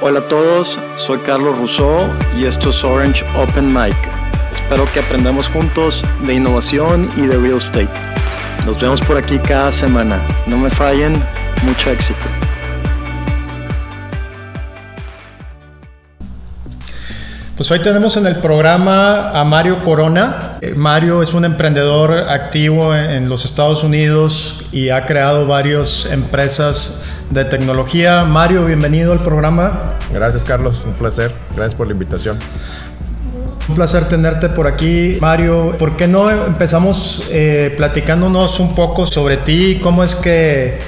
Hola a todos, soy Carlos Rousseau y esto es Orange Open Mic. Espero que aprendamos juntos de innovación y de real estate. Nos vemos por aquí cada semana. No me fallen, mucho éxito. Pues hoy tenemos en el programa a Mario Corona. Eh, Mario es un emprendedor activo en los Estados Unidos y ha creado varias empresas de tecnología. Mario, bienvenido al programa. Gracias Carlos, un placer. Gracias por la invitación. Un placer tenerte por aquí, Mario. ¿Por qué no empezamos eh, platicándonos un poco sobre ti? ¿Cómo es que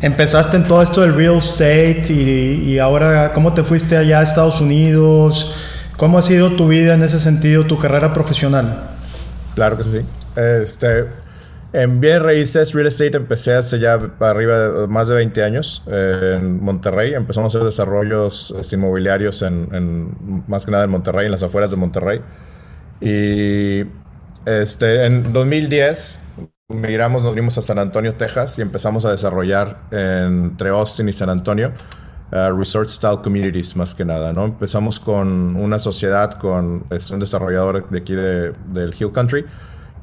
empezaste en todo esto del real estate y, y ahora cómo te fuiste allá a Estados Unidos? ¿Cómo ha sido tu vida en ese sentido, tu carrera profesional? Claro que sí. Este, en bien raíces, real estate empecé hace ya arriba de más de 20 años eh, en Monterrey. Empezamos a hacer desarrollos este, inmobiliarios en, más que nada en Monterrey, en las afueras de Monterrey. Y este, en 2010 migramos, nos vinimos a San Antonio, Texas y empezamos a desarrollar entre Austin y San Antonio resort style communities más que nada, ¿no? Empezamos con una sociedad con un desarrollador de aquí de, del Hill Country.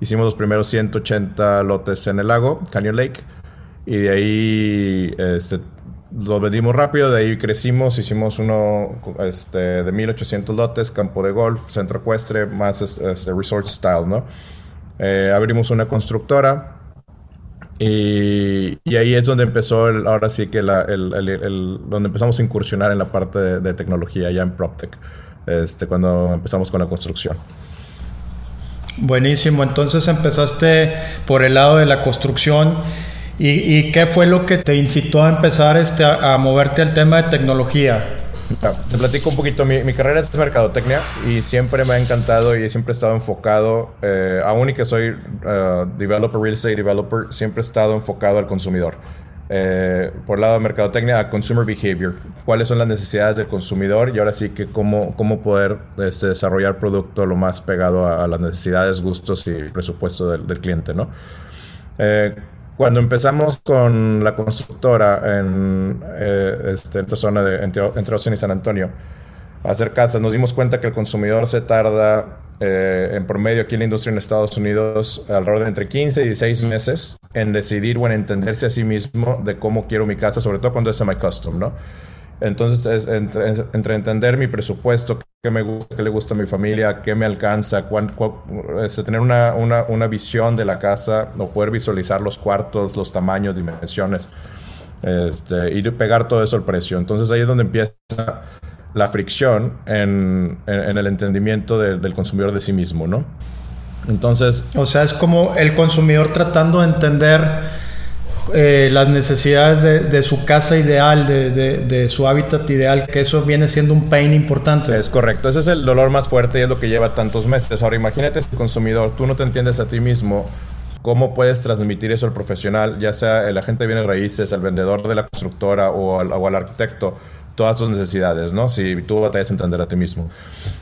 Hicimos los primeros 180 lotes en el lago, Canyon Lake, y de ahí este, los vendimos rápido, de ahí crecimos, hicimos uno este, de 1800 lotes, campo de golf, centro ecuestre, más este, resort style, ¿no? Eh, abrimos una constructora, y, ahí es donde empezó, ahora sí que la, el, donde empezamos a incursionar en la parte de, tecnología ya en PropTech, este, cuando empezamos con la construcción. Buenísimo, entonces empezaste por el lado de la construcción. ¿Y, qué fue lo que te incitó a empezar este, a moverte al tema de tecnología? te platico un poquito. Mi, carrera es mercadotecnia y siempre me ha encantado y siempre he estado enfocado, eh, aún y que soy uh, developer, real estate developer, siempre he estado enfocado al consumidor. Eh, por el lado de mercadotecnia, a consumer behavior. ¿Cuáles son las necesidades del consumidor? Y ahora sí que cómo, cómo poder este, desarrollar producto lo más pegado a, las necesidades, gustos y presupuesto del, cliente, ¿no? Eh, cuando empezamos con la constructora en, eh, este, esta zona de, entre, entre Austin y San Antonio, a hacer casas, nos dimos cuenta que el consumidor se tarda eh, en promedio aquí en la industria en Estados Unidos alrededor de entre 15 y 16 meses en decidir o en entenderse a sí mismo de cómo quiero mi casa, sobre todo cuando es semi-custom, ¿no? Entonces, es entre, entender mi presupuesto, qué, me, le gusta a mi familia, qué me alcanza, cuán, este, tener una, una, una, visión de la casa o poder visualizar los cuartos, los tamaños, dimensiones este, y pegar todo eso al precio. Entonces, ahí es donde empieza la fricción en, en, el entendimiento del consumidor de sí mismo, ¿no? Entonces... O sea, es como el consumidor tratando de entender eh, las necesidades de, su casa ideal, de, su hábitat ideal, que eso viene siendo un pain importante. Es correcto, ese es el dolor más fuerte y es lo que lleva tantos meses. Ahora imagínate, consumidor, tú no te entiendes a ti mismo, ¿cómo puedes transmitir eso al profesional, ya sea el agente de bienes raíces, el vendedor de la constructora o al, o al arquitecto? Todas tus necesidades, ¿no? Si tú batallas a entender a ti mismo.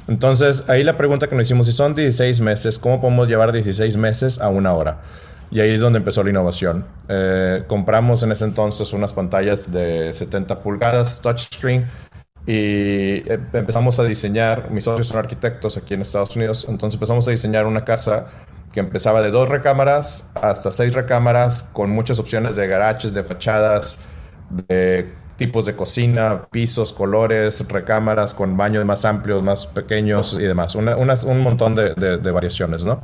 Entonces, ahí la pregunta que nos hicimos, si son 16 meses, ¿cómo podemos llevar 16 meses a una hora? Y ahí es donde empezó la innovación. Eh, compramos en ese entonces unas pantallas de 70 pulgadas, touchscreen, y eh, empezamos a diseñar, mis socios son arquitectos aquí en Estados Unidos, entonces empezamos a diseñar una casa que empezaba de dos recámaras hasta seis recámaras, con muchas opciones de garajes, de fachadas, de tipos de cocina, pisos, colores, recámaras con baños más amplios, más pequeños y demás. un montón de, de variaciones, ¿no?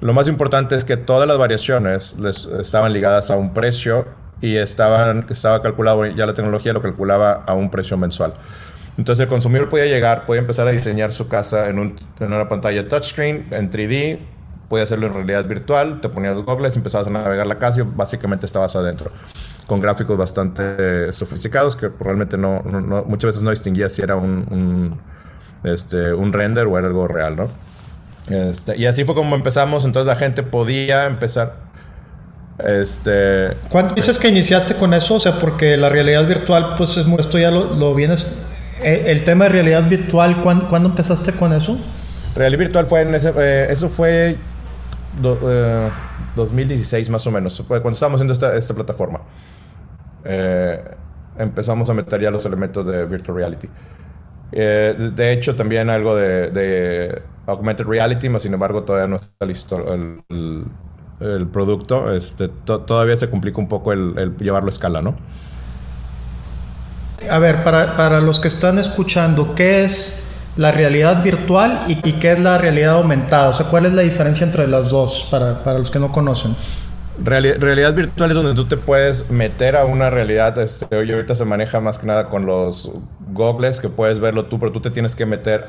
Lo más importante es que todas las variaciones estaban ligadas a un precio y estaban, estaba calculado, ya la tecnología lo calculaba a un precio mensual. Entonces el consumidor podía llegar, podía empezar a diseñar su casa en, una pantalla touchscreen, en 3D, podía hacerlo en realidad virtual, te ponías los goggles, empezabas a navegar la casa y básicamente estabas adentro, con gráficos bastante sofisticados que realmente no, muchas veces no distinguía si era un, un, este, un render o era algo real, ¿no? Este, y así fue como empezamos, entonces la gente podía empezar. Este. ¿Cuándo dices que iniciaste con eso? O sea, porque la realidad virtual, pues es, esto ya lo, vienes. Eh, el, tema de realidad virtual, ¿cuándo, empezaste con eso? Realidad virtual fue en ese. Eh, eso fue. 2016 eh, más o menos, cuando estábamos haciendo esta, esta plataforma. Empezamos a meter ya los elementos de virtual reality. Eh, de hecho, también algo de, augmented reality, mas sin embargo todavía no está listo el, producto. Este, todavía se complica un poco el, llevarlo a escala, ¿no? A ver, para, los que están escuchando, ¿qué es la realidad virtual y, qué es la realidad aumentada? O sea, ¿cuál es la diferencia entre las dos para, para los que no conocen? Realidad virtual es donde tú te puedes meter a una realidad. Este, hoy ahorita se maneja más que nada con los goggles que puedes verlo tú, pero tú te tienes que meter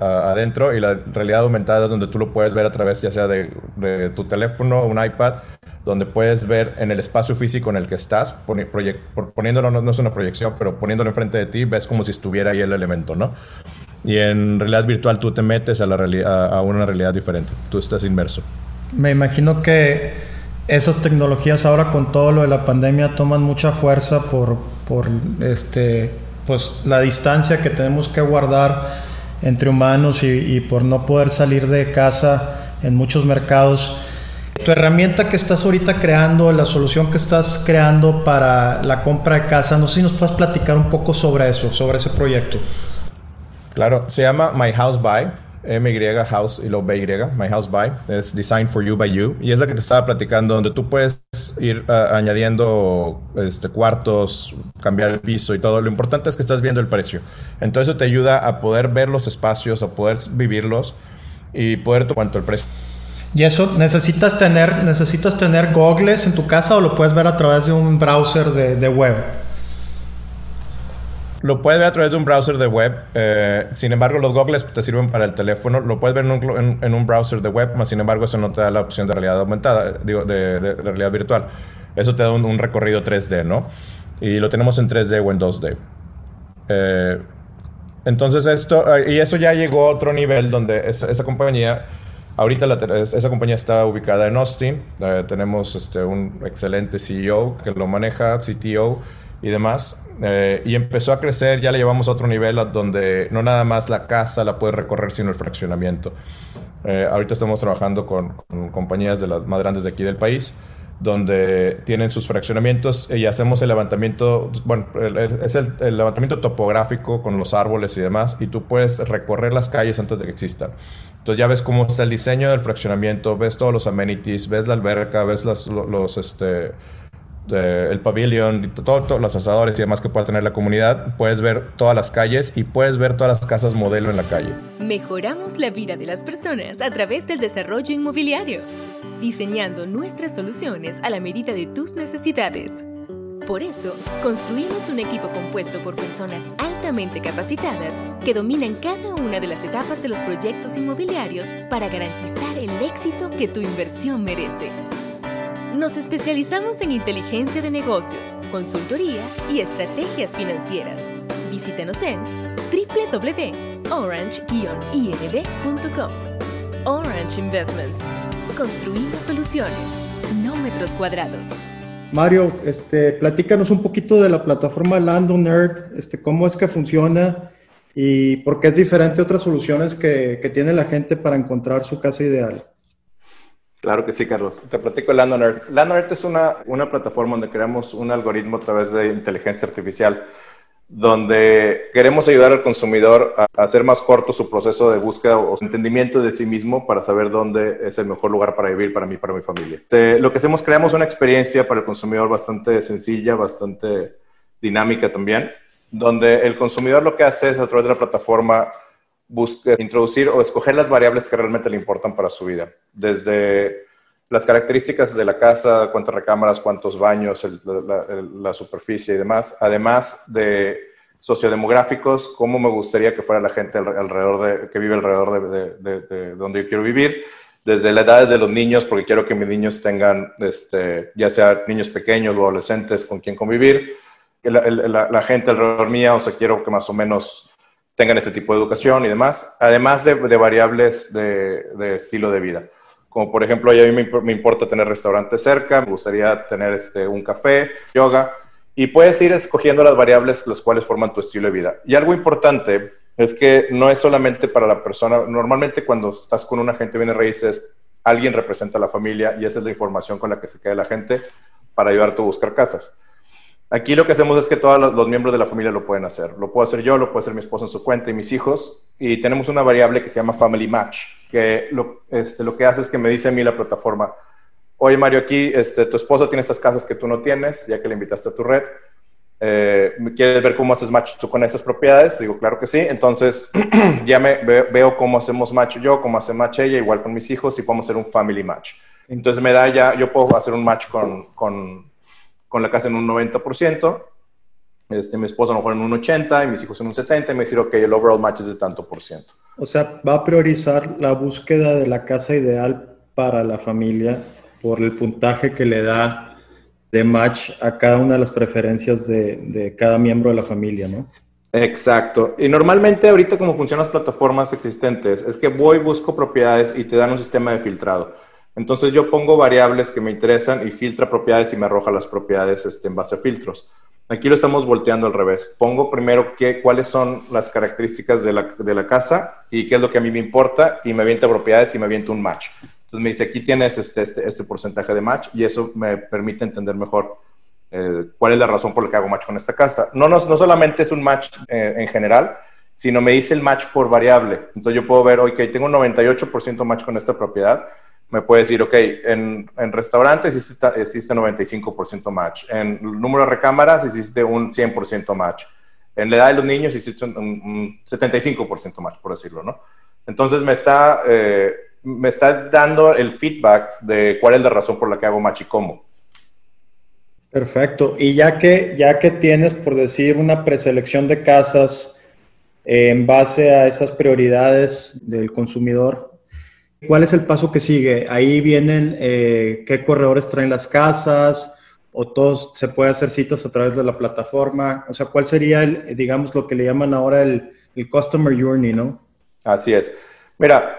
adentro y la realidad aumentada es donde tú lo puedes ver a través ya sea de, tu teléfono un iPad, donde puedes ver en el espacio físico en el que estás, poniéndolo, no, es una proyección, pero poniéndolo enfrente de ti, ves como si estuviera ahí el elemento, ¿no? Y en realidad virtual tú te metes a, la a una realidad diferente, tú estás inmerso. Me imagino que esas tecnologías ahora con todo lo de la pandemia toman mucha fuerza por, por este, pues, la distancia que tenemos que guardar entre humanos y, por no poder salir de casa en muchos mercados. Tu herramienta que estás ahorita creando, la solución que estás creando para la compra de casa, no sé si nos puedes platicar un poco sobre eso, sobre ese proyecto. Claro, se llama My House Buy MY House y luego BY, My House By, es Design for You by You, y es la que te estaba platicando, donde tú puedes ir ah, añadiendo este, cuartos, cambiar el piso y todo. Lo importante es que estás viendo el precio. Entonces eso te ayuda a poder ver los espacios, a poder vivirlos y poder cuánto el precio. ¿Y eso necesitas tener, necesitas tener goggles en tu casa o lo puedes ver a través de un browser de, de web? Lo puedes ver a través de un browser de web. Eh, sin embargo, los goggles te sirven para el teléfono. Lo puedes ver en un, browser de web, más sin embargo, eso no te da la opción de realidad aumentada, digo, de, realidad virtual. Eso te da un, recorrido 3D, ¿no? Y lo tenemos en 3D o en 2D. Eh, entonces, esto, eh, y eso ya llegó a otro nivel donde esa, compañía. Ahorita esa compañía está ubicada en Austin. tenemos este, un excelente CEO que lo maneja, CTO y demás. Eh, y empezó a crecer, ya le llevamos a otro nivel donde no nada más la casa la puede recorrer, sino el fraccionamiento. Eh, ahorita estamos trabajando con, compañías de las más grandes de aquí del país, donde tienen sus fraccionamientos y hacemos el levantamiento, bueno, es el, el, levantamiento topográfico con los árboles y demás, y tú puedes recorrer las calles antes de que existan. Entonces ya ves cómo está el diseño del fraccionamiento, ves todos los amenities, ves la alberca, ves las, los, este, el pabellón, todos los asadores y demás que pueda tener la comunidad, puedes ver todas las calles y puedes ver todas las casas modelo en la calle. Mejoramos la vida de las personas a través del desarrollo inmobiliario, diseñando nuestras soluciones a la medida de tus necesidades. Por eso, construimos un equipo compuesto por personas altamente capacitadas que dominan cada una de las etapas de los proyectos inmobiliarios para garantizar el éxito que tu inversión merece. Nos especializamos en inteligencia de negocios, consultoría y estrategias financieras. Visítanos en www.orange-inb.com. Orange Investments. Construimos soluciones, no metros cuadrados. Mario, este, platícanos un poquito de la plataforma Lando Nerd, este, cómo es que funciona y por qué es diferente a otras soluciones que, que tiene la gente para encontrar su casa ideal. Claro que sí, Carlos. Te platico el LandonEarth. LandonEarth es una, una plataforma donde creamos un algoritmo a través de inteligencia artificial donde queremos ayudar al consumidor a hacer más corto su proceso de búsqueda o entendimiento de sí mismo para saber dónde es el mejor lugar para vivir para mí para mi familia. lo que hacemos, creamos una experiencia para el consumidor bastante sencilla, bastante dinámica también, donde el consumidor lo que hace es a través de la plataforma busca introducir o escoger las variables que realmente le importan para su vida. Desde las características de la casa, cuántas recámaras, cuántos baños, la, superficie y demás, además de sociodemográficos, cómo me gustaría que fuera la gente alrededor de, que vive alrededor de, donde yo quiero vivir, desde la edad de los niños, porque quiero que mis niños tengan, este, ya sea niños pequeños o adolescentes con quien convivir, la, la gente alrededor mía, o sea, quiero que más o menos tengan este tipo de educación y demás, además de, variables de, estilo de vida. Como por ejemplo, a mí me, importa tener restaurantes cerca, me gustaría tener este, un café, yoga, y puedes ir escogiendo las variables las cuales forman tu estilo de vida. Y algo importante es que no es solamente para la persona, normalmente cuando estás con un agente de bienes raíces, alguien representa a la familia y esa es la información con la que se queda la gente para ayudarte a buscar casas. Aquí lo que hacemos es que todos los, miembros de la familia lo pueden hacer. Lo puedo hacer yo, lo puede hacer mi esposa en su cuenta y mis hijos. Y tenemos una variable que se llama Family Match, que lo, este, lo que hace es que me dice a mí la plataforma, oye Mario, aquí este, tu esposa tiene estas casas que tú no tienes, ya que le invitaste a tu red. Eh, ¿Quieres ver cómo haces match tú con esas propiedades? Digo, claro que sí. Entonces, ya me veo cómo hacemos match yo, cómo hace match ella, igual con mis hijos, y podemos hacer un family match. Entonces, me da ya, yo puedo hacer un match con, con con la casa en un 90%, este, mi esposa a lo mejor en un 80% y mis hijos en un 70%, y me dice, ok, el overall match es de tanto por ciento. O sea, va a priorizar la búsqueda de la casa ideal para la familia por el puntaje que le da de match a cada una de las preferencias de, de cada miembro de la familia, ¿no? Exacto. Y normalmente ahorita como funcionan las plataformas existentes es que voy, busco propiedades y te dan un sistema de filtrado. Entonces yo pongo variables que me interesan y filtra propiedades y me arroja las propiedades este, en base a filtros. Aquí lo estamos volteando al revés. Pongo primero qué, cuáles son las características de la, de la, casa y qué es lo que a mí me importa y me avienta propiedades y me avienta un match. Entonces me dice, aquí tienes este, este, este porcentaje de match y eso me permite entender mejor eh, cuál es la razón por la que hago match con esta casa. No, no, no solamente es un match eh, en general, sino me dice el match por variable. Entonces yo puedo ver, ok, tengo un 98% match con esta propiedad me puede decir, ok, en, en restaurantes existe, existe 95% match, en número de recámaras existe un 100% match, en la edad de los niños existe un, 75% match, por decirlo, ¿no? Entonces me está, eh, me está dando el feedback de cuál es la razón por la que hago match y cómo. Perfecto. Y ya que, ya que tienes, por decir, una preselección de casas eh, en base a esas prioridades del consumidor, ¿Cuál es el paso que sigue? Ahí vienen eh, qué corredores traen las casas o todos se puede hacer citas a través de la plataforma. O sea, ¿cuál sería, el, digamos, lo que le llaman ahora el, el Customer Journey, no? Así es. Mira,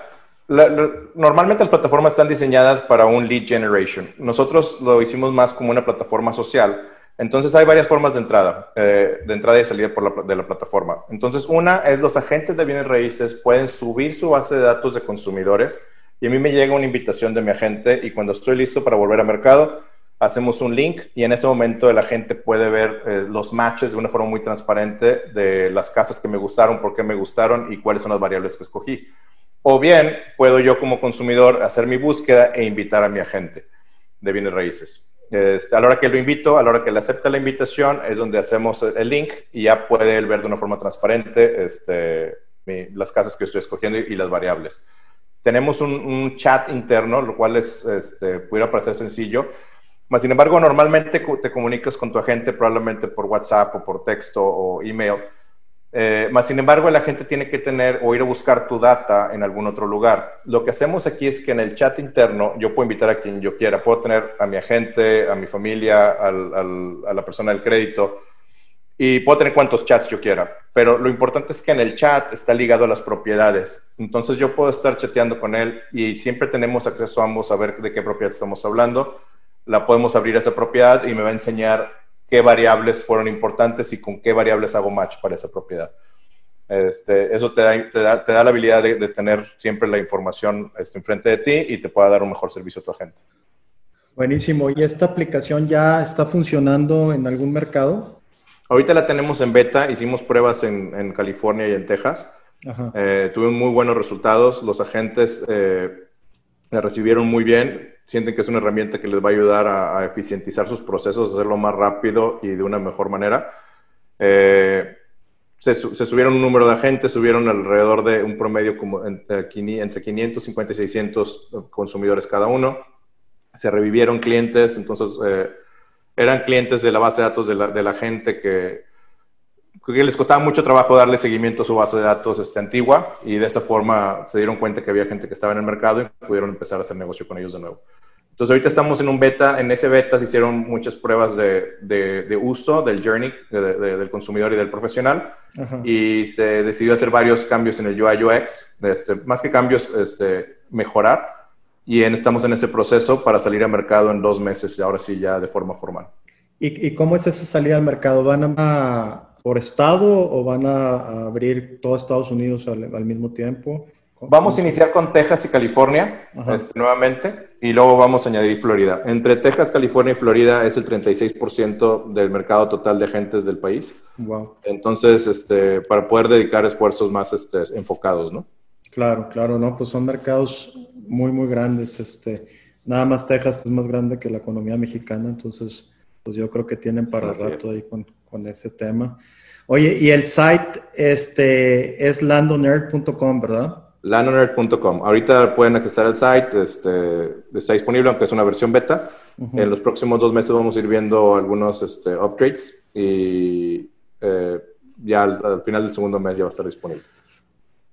normalmente las plataformas están diseñadas para un lead generation. Nosotros lo hicimos más como una plataforma social. Entonces hay varias formas de entrada, eh, de entrada y salida por la, de la plataforma. Entonces una es los agentes de bienes raíces pueden subir su base de datos de consumidores a mí me llega una invitación de mi agente y cuando estoy listo para volver al mercado, hacemos un link y en ese momento el agente puede ver eh, los matches de una forma muy transparente de las casas que me gustaron, por qué me gustaron y cuáles son las variables que escogí. O bien puedo yo como consumidor hacer mi búsqueda e invitar a mi agente de bienes raíces. Este, a la hora que lo invito, a la hora que le acepta la invitación, es donde hacemos el link y ya puede él ver de una forma transparente este, las casas que estoy escogiendo y las variables. Tenemos un, chat interno, lo cual es, este, pudiera parecer sencillo. Mas, sin embargo, normalmente te comunicas con tu agente probablemente por WhatsApp o por texto o email. Eh, sin embargo, la gente tiene que tener o ir a buscar tu data en algún otro lugar. Lo que hacemos aquí es que en el chat interno yo puedo invitar a quien yo quiera. Puedo tener a mi agente, a mi familia, a la persona del crédito y puedo tener cuantos chats yo quiera, pero lo importante es que en el chat está ligado a las propiedades. Entonces yo puedo estar chateando con él y siempre tenemos acceso a ambos a ver de qué propiedad estamos hablando. La podemos abrir esa propiedad y me va a enseñar qué variables fueron importantes y con qué variables hago match para esa propiedad. Este, eso te da, te, da, te da, la habilidad de, de, tener siempre la información este, enfrente de ti y te pueda dar un mejor servicio a tu agente. Buenísimo. ¿Y esta aplicación ya está funcionando en algún mercado? Ahorita la tenemos en beta, hicimos pruebas en, California y en Texas. Eh, tuvimos muy buenos resultados, los agentes eh, la recibieron muy bien, sienten que es una herramienta que les va a ayudar a, eficientizar sus procesos, hacerlo más rápido y de una mejor manera. Eh, se, subieron un número de agentes, subieron alrededor de un promedio como entre, entre 550 y 600 consumidores cada uno. Se revivieron clientes, entonces eran clientes de la base de datos de la, gente que, les costaba mucho trabajo darle seguimiento a su base de datos este, antigua y de esa forma se dieron cuenta que había gente que estaba en el mercado y pudieron empezar a hacer negocio con ellos de nuevo. Entonces ahorita estamos en un beta, en ese beta se hicieron muchas pruebas de, uso del journey del consumidor y del profesional y se decidió hacer varios cambios en el UI UX, este, más que cambios, este, mejorar y estamos en ese proceso para salir al mercado en dos meses, ahora sí ya de forma formal. ¿Y, cómo es esa salida al mercado? ¿Van a por estado o van a, abrir todo Estados Unidos al, mismo tiempo? Vamos a iniciar con Texas y California este, nuevamente y luego vamos a añadir Florida. Entre Texas, California y Florida es el 36% del mercado total de agentes del país. Wow. Entonces, este, para poder dedicar esfuerzos más este, enfocados, ¿no? Claro, claro, no, pues son mercados muy, muy grandes. Este, nada más Texas es más grande que la economía mexicana, entonces, pues yo creo que tienen para rato ahí con, con ese tema. Oye, y el site este, es landonerd.com, ¿verdad? landonerd.com. Ahorita pueden acceder al site, este, está disponible, aunque es una versión beta. En los próximos dos meses vamos a ir viendo algunos este, upgrades y eh, ya al, final del segundo mes ya va a estar disponible.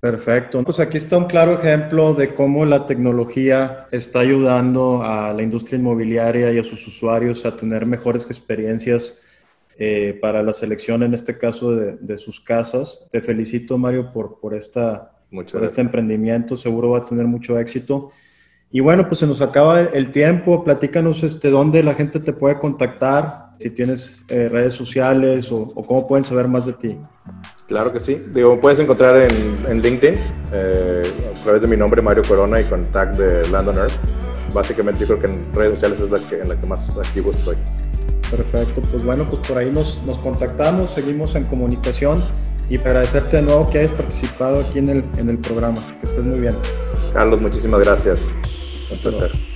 Perfecto. Pues aquí está un claro ejemplo de cómo la tecnología está ayudando a la industria inmobiliaria y a sus usuarios a tener mejores experiencias eh, para la selección, en este caso, de, sus casas. Te felicito, Mario, por, por, esta, por este emprendimiento. Seguro va a tener mucho éxito. Y bueno, pues se nos acaba el tiempo. Platícanos este, dónde la gente te puede contactar, si tienes eh, redes sociales o, cómo pueden saber más de ti. Claro que sí. Digo, puedes encontrar en, LinkedIn eh, a través de mi nombre, Mario Corona, y con tag de Landon Earth. Básicamente, yo creo que en redes sociales es la que, en la que más activo estoy. Perfecto, pues bueno, pues por ahí nos, nos contactamos, seguimos en comunicación y agradecerte de nuevo que hayas participado aquí en el, en el programa. Que estés muy bien. Carlos, muchísimas gracias. Un placer.